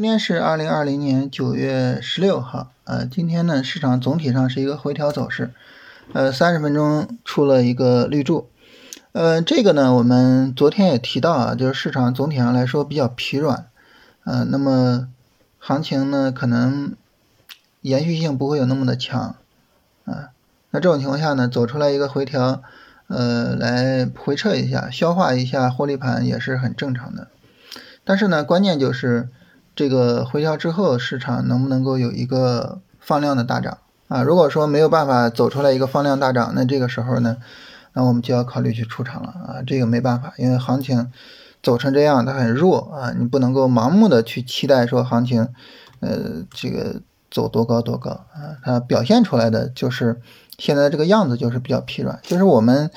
今天是二零二零年九月十六号，呃，今天呢市场总体上是一个回调走势，呃，三十分钟出了一个绿柱，呃，这个呢我们昨天也提到啊，就是市场总体上来说比较疲软，呃，那么行情呢可能延续性不会有那么的强，啊，那这种情况下呢走出来一个回调，呃，来回撤一下，消化一下获利盘也是很正常的。但是呢，关键就是这个回调之后，市场能不能够有一个放量的大涨啊？如果说没有办法走出来一个放量大涨，那这个时候呢，那我们就要考虑去出场了啊。这个没办法，因为行情走成这样，它很弱啊，你不能够盲目的去期待说行情，呃，这个走多高多高啊。它表现出来的就是现在这个样子，就是比较疲软，就是我们。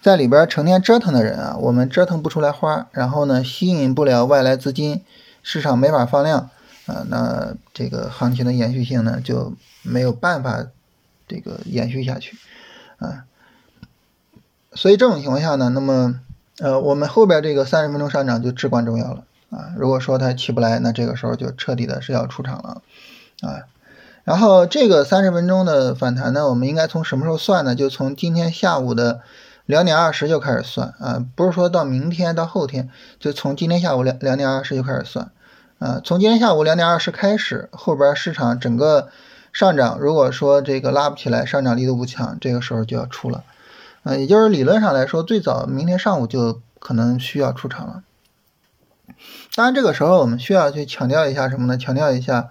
在里边成天折腾的人啊，我们折腾不出来花，然后呢，吸引不了外来资金，市场没法放量啊，那这个行情的延续性呢就没有办法这个延续下去啊。所以这种情况下呢，那么呃，我们后边这个三十分钟上涨就至关重要了啊。如果说它起不来，那这个时候就彻底的是要出场了啊。然后这个三十分钟的反弹呢，我们应该从什么时候算呢？就从今天下午的。两点二十就开始算啊，不是说到明天到后天，就从今天下午两两点二十就开始算啊。从今天下午两点二十开始，后边市场整个上涨，如果说这个拉不起来，上涨力度不强，这个时候就要出了啊。也就是理论上来说，最早明天上午就可能需要出场了。当然，这个时候我们需要去强调一下什么呢？强调一下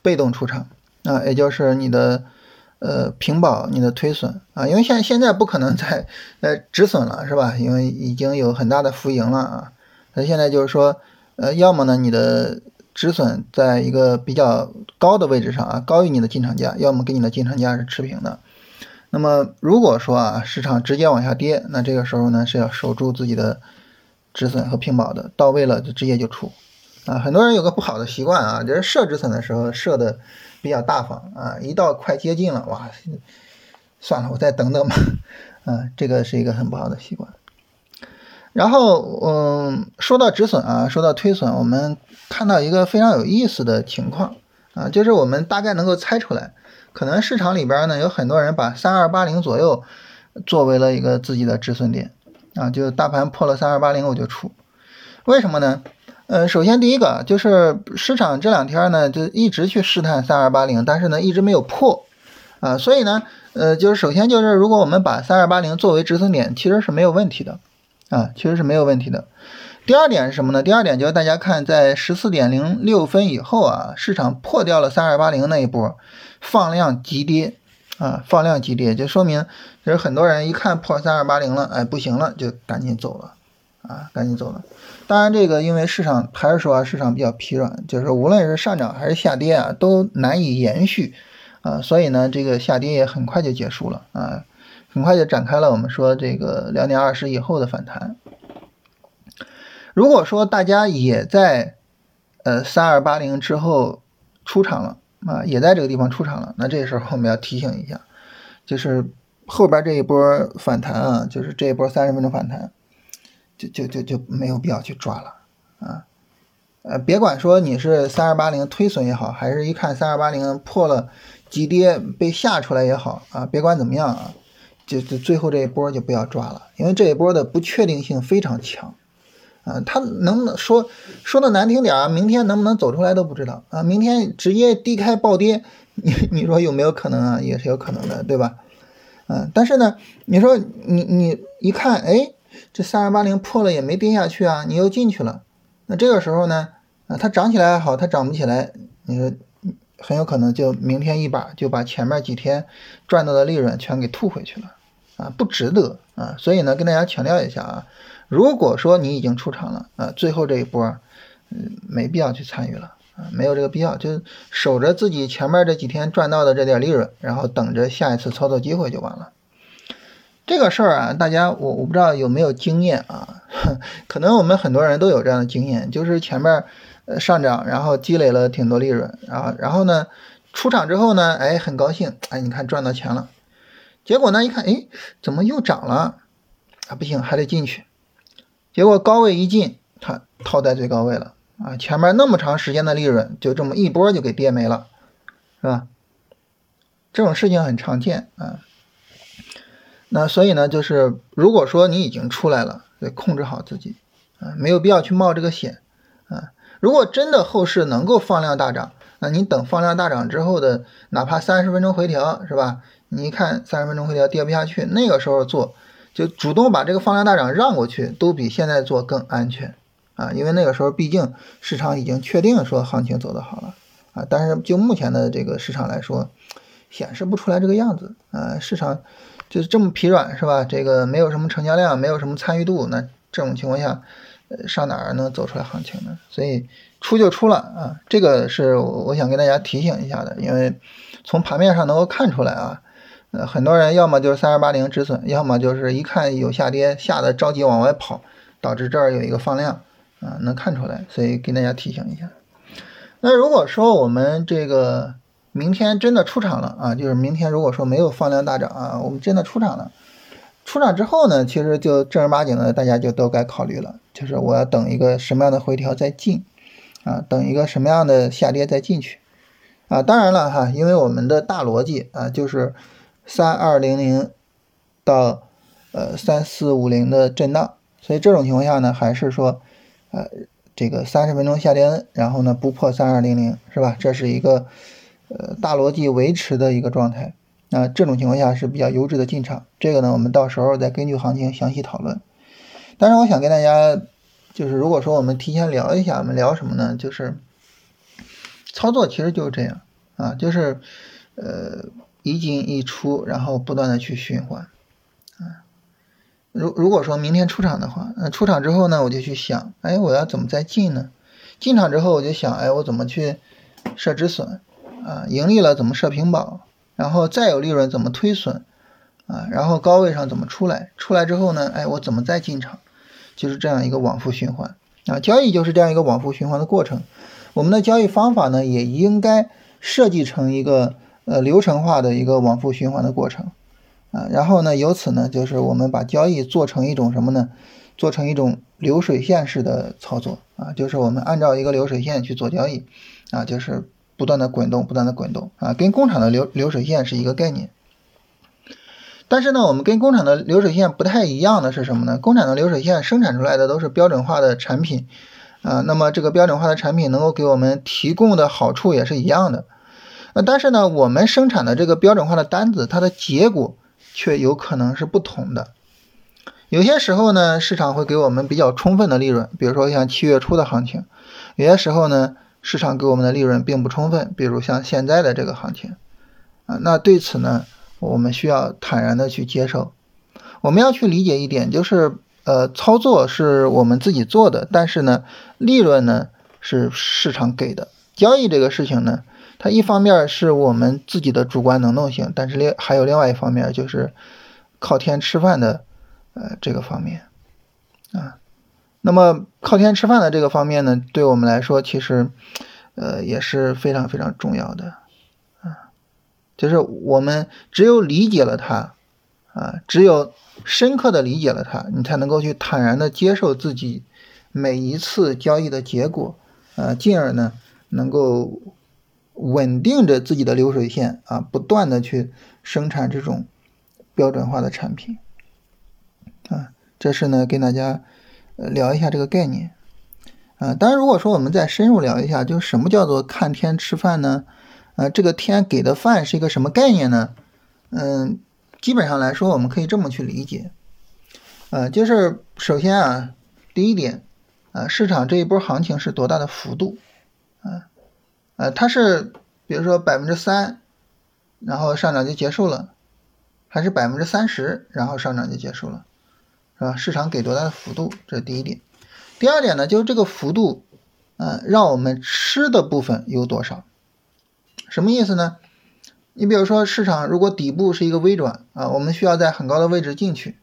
被动出场啊，也就是你的。呃，平保你的推损啊，因为现现在不可能再呃止损了，是吧？因为已经有很大的浮盈了啊。那现在就是说，呃，要么呢你的止损在一个比较高的位置上啊，高于你的进场价，要么跟你的进场价是持平的。那么如果说啊，市场直接往下跌，那这个时候呢是要守住自己的止损和平保的，到位了就直接就出啊。很多人有个不好的习惯啊，就是设止损的时候设的。比较大方啊，一到快接近了，哇，算了，我再等等吧，啊，这个是一个很不好的习惯。然后，嗯，说到止损啊，说到推损，我们看到一个非常有意思的情况啊，就是我们大概能够猜出来，可能市场里边呢有很多人把三二八零左右作为了一个自己的止损点啊，就大盘破了三二八零我就出，为什么呢？呃，首先第一个就是市场这两天呢，就一直去试探三二八零，但是呢，一直没有破，啊，所以呢，呃，就是首先就是如果我们把三二八零作为止损点，其实是没有问题的，啊，其实是没有问题的。第二点是什么呢？第二点就是大家看，在十四点零六分以后啊，市场破掉了三二八零那一波，放量急跌，啊，放量急跌，就说明就是很多人一看破三二八零了，哎，不行了，就赶紧走了。啊，赶紧走了。当然，这个因为市场还是说啊，市场比较疲软，就是无论是上涨还是下跌啊，都难以延续啊，所以呢，这个下跌也很快就结束了啊，很快就展开了我们说这个两点二十以后的反弹。如果说大家也在呃三二八零之后出场了啊，也在这个地方出场了，那这时候我们要提醒一下，就是后边这一波反弹啊，就是这一波三十分钟反弹。就就就就没有必要去抓了啊，呃，别管说你是三二八零推损也好，还是一看三二八零破了急跌被吓出来也好啊，别管怎么样啊，就就最后这一波就不要抓了，因为这一波的不确定性非常强啊，它能不能说说的难听点啊，明天能不能走出来都不知道啊，明天直接低开暴跌，你你说有没有可能啊？也是有可能的，对吧？嗯，但是呢，你说你你一看，哎。这三二八零破了也没跌下去啊，你又进去了，那这个时候呢，啊，它涨起来还好，它涨不起来，你说很有可能就明天一把就把前面几天赚到的利润全给吐回去了，啊，不值得啊，所以呢，跟大家强调一下啊，如果说你已经出场了啊，最后这一波，嗯，没必要去参与了啊，没有这个必要，就守着自己前面这几天赚到的这点利润，然后等着下一次操作机会就完了。这个事儿啊，大家我我不知道有没有经验啊，可能我们很多人都有这样的经验，就是前面呃上涨，然后积累了挺多利润，然后然后呢出场之后呢，哎很高兴，哎你看赚到钱了，结果呢一看，哎怎么又涨了？啊不行还得进去，结果高位一进，它套在最高位了。啊，前面那么长时间的利润就这么一波就给跌没了，是吧？这种事情很常见啊。那所以呢，就是如果说你已经出来了，得控制好自己啊，没有必要去冒这个险啊。如果真的后市能够放量大涨，那你等放量大涨之后的，哪怕三十分钟回调，是吧？你一看三十分钟回调跌不下去，那个时候做，就主动把这个放量大涨让过去，都比现在做更安全啊。因为那个时候毕竟市场已经确定说行情走得好了啊。但是就目前的这个市场来说，显示不出来这个样子啊。市场就是这么疲软，是吧？这个没有什么成交量，没有什么参与度，那这种情况下，呃，上哪儿能走出来行情呢？所以。出就出了啊，这个是我想跟大家提醒一下的，因为从盘面上能够看出来啊，呃，很多人要么就是三二八零止损，要么就是一看有下跌，吓得着急往外跑，导致这儿有一个放量啊，能看出来，所以跟大家提醒一下。那如果说我们这个明天真的出场了啊，就是明天如果说没有放量大涨啊，我们真的出场了，出场之后呢，其实就正儿八经的大家就都该考虑了，就是我要等一个什么样的回调再进。啊，等一个什么样的下跌再进去，啊，当然了哈，因为我们的大逻辑啊，就是三二零零到呃三四五零的震荡，所以这种情况下呢，还是说呃这个三十分钟下跌，然后呢不破三二零零是吧？这是一个呃大逻辑维持的一个状态，那这种情况下是比较优质的进场，这个呢我们到时候再根据行情详细讨论。当然，我想跟大家。就是如果说我们提前聊一下，我们聊什么呢？就是操作其实就是这样啊，就是呃一进一出，然后不断的去循环啊。如如果说明天出场的话，那出场之后呢，我就去想，哎，我要怎么再进呢？进场之后我就想，哎，我怎么去设止损啊？盈利了怎么设平保？然后再有利润怎么推损啊？然后高位上怎么出来？出来之后呢，哎，我怎么再进场？就是这样一个往复循环啊，交易就是这样一个往复循环的过程。我们的交易方法呢，也应该设计成一个呃流程化的一个往复循环的过程啊。然后呢，由此呢，就是我们把交易做成一种什么呢？做成一种流水线式的操作啊，就是我们按照一个流水线去做交易啊，就是不断的滚动，不断的滚动啊，跟工厂的流流水线是一个概念。但是呢，我们跟工厂的流水线不太一样的是什么呢？工厂的流水线生产出来的都是标准化的产品，啊，那么这个标准化的产品能够给我们提供的好处也是一样的。那但是呢，我们生产的这个标准化的单子，它的结果却有可能是不同的。有些时候呢，市场会给我们比较充分的利润，比如说像七月初的行情；有些时候呢，市场给我们的利润并不充分，比如像现在的这个行情。啊，那对此呢？我们需要坦然的去接受，我们要去理解一点，就是呃，操作是我们自己做的，但是呢，利润呢是市场给的。交易这个事情呢，它一方面是我们自己的主观能动性，但是另还有另外一方面就是靠天吃饭的呃这个方面啊。那么靠天吃饭的这个方面呢，对我们来说其实呃也是非常非常重要的。啊就是我们只有理解了它，啊，只有深刻的理解了它，你才能够去坦然的接受自己每一次交易的结果，啊，进而呢能够稳定着自己的流水线，啊，不断的去生产这种标准化的产品，啊，这是呢跟大家聊一下这个概念，啊，当然如果说我们再深入聊一下，就什么叫做看天吃饭呢？呃，这个天给的饭是一个什么概念呢？嗯，基本上来说，我们可以这么去理解，呃，就是首先啊，第一点，啊，市场这一波行情是多大的幅度？啊，呃，它是比如说百分之三，然后上涨就结束了，还是百分之三十，然后上涨就结束了，是吧？市场给多大的幅度？这是第一点。第二点呢，就是这个幅度，呃，让我们吃的部分有多少？什么意思呢？你比如说，市场如果底部是一个微转啊，我们需要在很高的位置进去，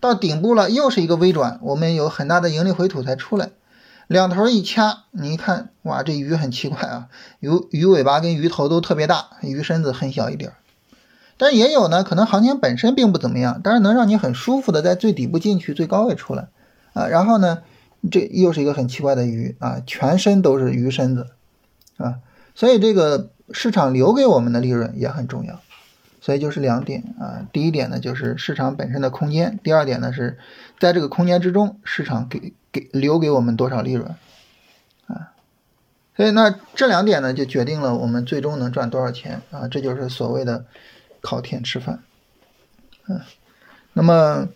到顶部了又是一个微转，我们有很大的盈利回吐才出来，两头一掐，你一看，哇，这鱼很奇怪啊，鱼鱼尾巴跟鱼头都特别大，鱼身子很小一点。但也有呢，可能行情本身并不怎么样，但是能让你很舒服的在最底部进去，最高位出来啊，然后呢，这又是一个很奇怪的鱼啊，全身都是鱼身子啊，所以这个市场留给我们的利润也很重要。所以就是两点啊，第一点呢就是市场本身的空间，第二点呢是在这个空间之中，市场给给留给我们多少利润啊？所以那这两点呢就决定了我们最终能赚多少钱啊？这就是所谓的靠天吃饭。嗯，那么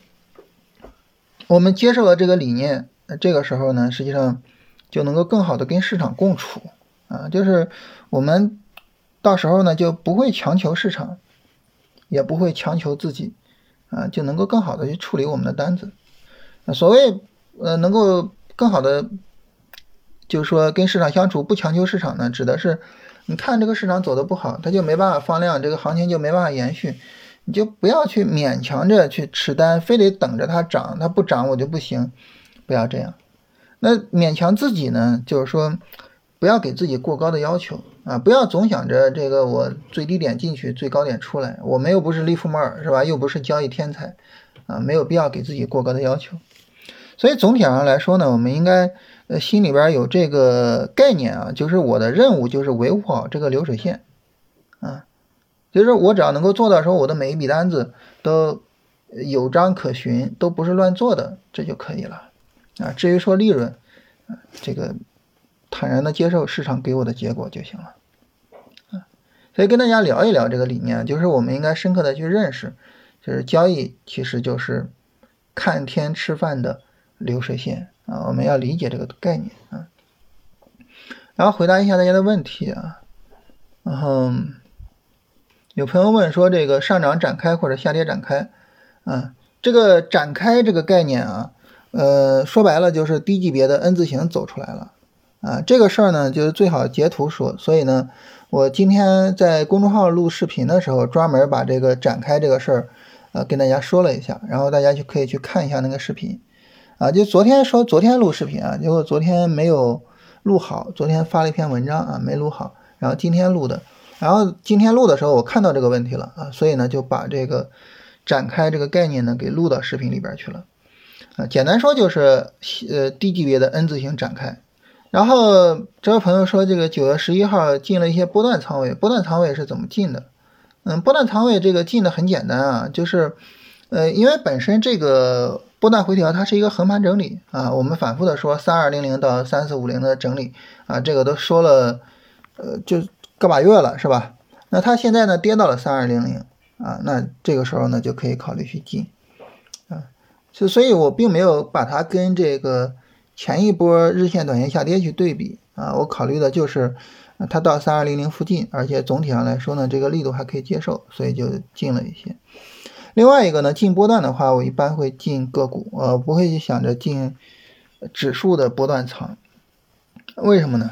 我们接受了这个理念，那这个时候呢，实际上就能够更好的跟市场共处啊，就是我们到时候呢就不会强求市场。也不会强求自己，啊，就能够更好的去处理我们的单子。所谓呃，能够更好的，就是说跟市场相处，不强求市场呢，指的是你看这个市场走的不好，它就没办法放量，这个行情就没办法延续，你就不要去勉强着去持单，非得等着它涨，它不涨我就不行，不要这样。那勉强自己呢，就是说不要给自己过高的要求。啊，不要总想着这个我最低点进去，最高点出来。我们又不是利弗莫尔，是吧？又不是交易天才，啊，没有必要给自己过高的要求。所以总体上来说呢，我们应该呃心里边有这个概念啊，就是我的任务就是维护好这个流水线，啊，就是我只要能够做到说我的每一笔单子都有章可循，都不是乱做的，这就可以了。啊，至于说利润，啊，这个。坦然的接受市场给我的结果就行了，啊，所以跟大家聊一聊这个理念，就是我们应该深刻的去认识，就是交易其实就是看天吃饭的流水线啊，我们要理解这个概念啊。然后回答一下大家的问题啊，然后有朋友问说这个上涨展开或者下跌展开啊，这个展开这个概念啊，呃，说白了就是低级别的 N 字形走出来了。啊，这个事儿呢，就是最好截图说。所以呢，我今天在公众号录视频的时候，专门把这个展开这个事儿，呃，跟大家说了一下。然后大家就可以去看一下那个视频。啊，就昨天说昨天录视频啊，结果昨天没有录好，昨天发了一篇文章啊，没录好。然后今天录的，然后今天录的时候，我看到这个问题了啊，所以呢，就把这个展开这个概念呢，给录到视频里边去了。啊，简单说就是，呃，低级别的 N 字形展开。然后这位朋友说，这个九月十一号进了一些波段仓位，波段仓位是怎么进的？嗯，波段仓位这个进的很简单啊，就是，呃，因为本身这个波段回调它是一个横盘整理啊，我们反复的说三二零零到三四五零的整理啊，这个都说了，呃，就个把月了是吧？那它现在呢跌到了三二零零啊，那这个时候呢就可以考虑去进啊，所所以我并没有把它跟这个。前一波日线、短线下跌去对比啊，我考虑的就是它到三二零零附近，而且总体上来说呢，这个力度还可以接受，所以就进了一些。另外一个呢，进波段的话，我一般会进个股，呃，不会去想着进指数的波段仓。为什么呢？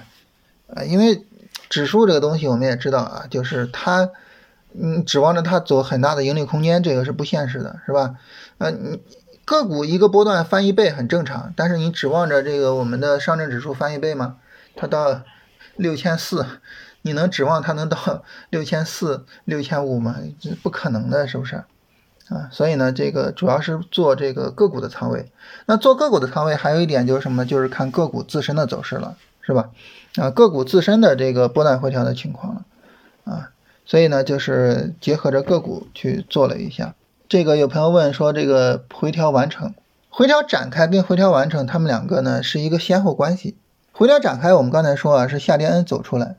啊，因为指数这个东西我们也知道啊，就是它，嗯，指望着它走很大的盈利空间，这个是不现实的，是吧？呃，你。个股一个波段翻一倍很正常，但是你指望着这个我们的上证指数翻一倍吗？它到六千四，你能指望它能到六千四、六千五吗？这不可能的，是不是？啊，所以呢，这个主要是做这个个股的仓位。那做个股的仓位还有一点就是什么？就是看个股自身的走势了，是吧？啊，个股自身的这个波段回调的情况了，啊，所以呢，就是结合着个股去做了一下。这个有朋友问说，这个回调完成、回调展开跟回调完成，它们两个呢是一个先后关系。回调展开，我们刚才说啊是下跌 N 走出来，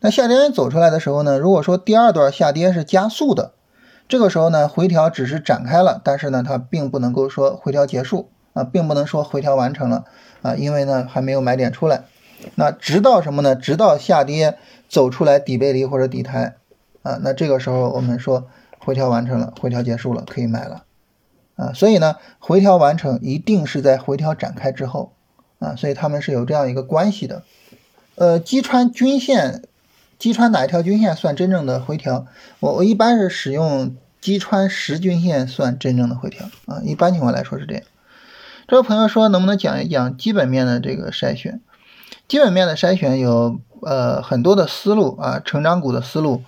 那下跌 N 走出来的时候呢，如果说第二段下跌是加速的，这个时候呢回调只是展开了，但是呢它并不能够说回调结束啊，并不能说回调完成了啊，因为呢还没有买点出来。那直到什么呢？直到下跌走出来底背离或者底台啊，那这个时候我们说。回调完成了，回调结束了，可以买了，啊，所以呢，回调完成一定是在回调展开之后，啊，所以他们是有这样一个关系的，呃，击穿均线，击穿哪一条均线算真正的回调？我我一般是使用击穿十均线算真正的回调，啊，一般情况来说是这样。这位朋友说，能不能讲一讲基本面的这个筛选？基本面的筛选有呃很多的思路啊，成长股的思路。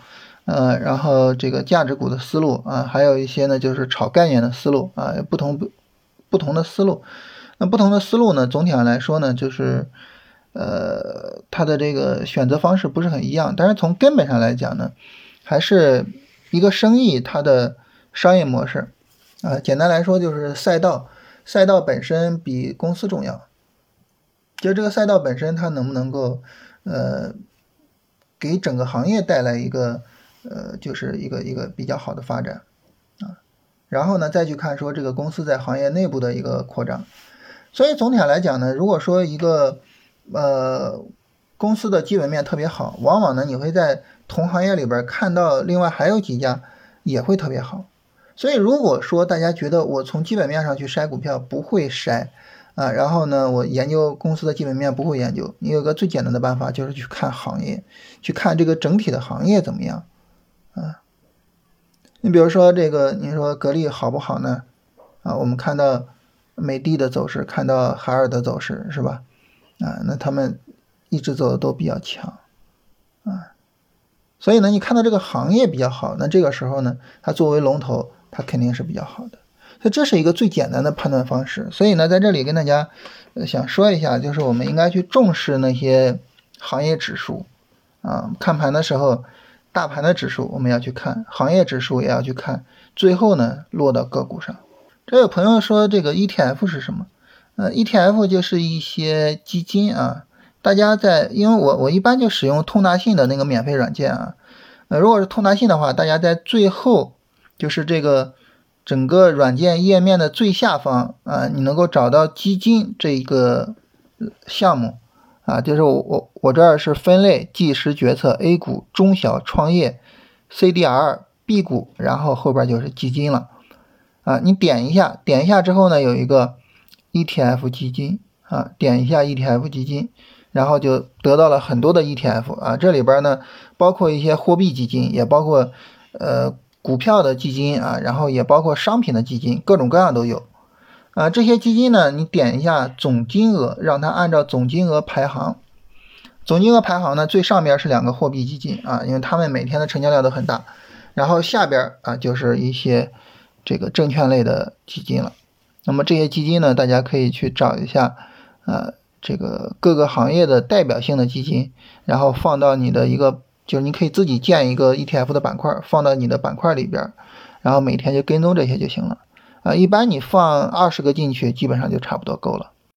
呃，然后这个价值股的思路啊，还有一些呢，就是炒概念的思路啊，不同不不同的思路。那不同的思路呢，总体上来说呢，就是呃它的这个选择方式不是很一样，但是从根本上来讲呢，还是一个生意它的商业模式啊，简单来说就是赛道，赛道本身比公司重要。就这个赛道本身，它能不能够，呃，给整个行业带来一个，呃，就是一个一个比较好的发展，啊，然后呢，再去看说这个公司在行业内部的一个扩张。所以总体上来讲呢，如果说一个，呃，公司的基本面特别好，往往呢你会在同行业里边看到另外还有几家也会特别好。所以如果说大家觉得我从基本面上去筛股票不会筛。啊，然后呢，我研究公司的基本面不会研究，你有个最简单的办法就是去看行业，去看这个整体的行业怎么样，啊，你比如说这个，你说格力好不好呢？啊，我们看到美的的走势，看到海尔的走势，是吧？啊，那他们一直走的都比较强，啊，所以呢，你看到这个行业比较好，那这个时候呢，它作为龙头，它肯定是比较好的。所以这是一个最简单的判断方式。所以呢，在这里跟大家想说一下，就是我们应该去重视那些行业指数啊。看盘的时候，大盘的指数我们要去看，行业指数也要去看，最后呢落到个股上。这位朋友说这个 ETF 是什么？呃，ETF 就是一些基金啊。大家在因为我我一般就使用通达信的那个免费软件啊。呃，如果是通达信的话，大家在最后就是这个。整个软件页面的最下方啊，你能够找到基金这一个项目啊，就是我我我这儿是分类即时决策 A 股中小创业 CDR B 股，然后后边就是基金了啊，你点一下，点一下之后呢，有一个 ETF 基金啊，点一下 ETF 基金，然后就得到了很多的 ETF 啊，这里边呢包括一些货币基金，也包括呃。股票的基金啊，然后也包括商品的基金，各种各样都有啊。这些基金呢，你点一下总金额，让它按照总金额排行。总金额排行呢，最上边是两个货币基金啊，因为他们每天的成交量都很大。然后下边啊，就是一些这个证券类的基金了。那么这些基金呢，大家可以去找一下呃，这个各个行业的代表性的基金，然后放到你的一个。就是你可以自己建一个 ETF 的板块，放到你的板块里边，然后每天就跟踪这些就行了。啊，一般你放二十个进去，基本上就差不多够了。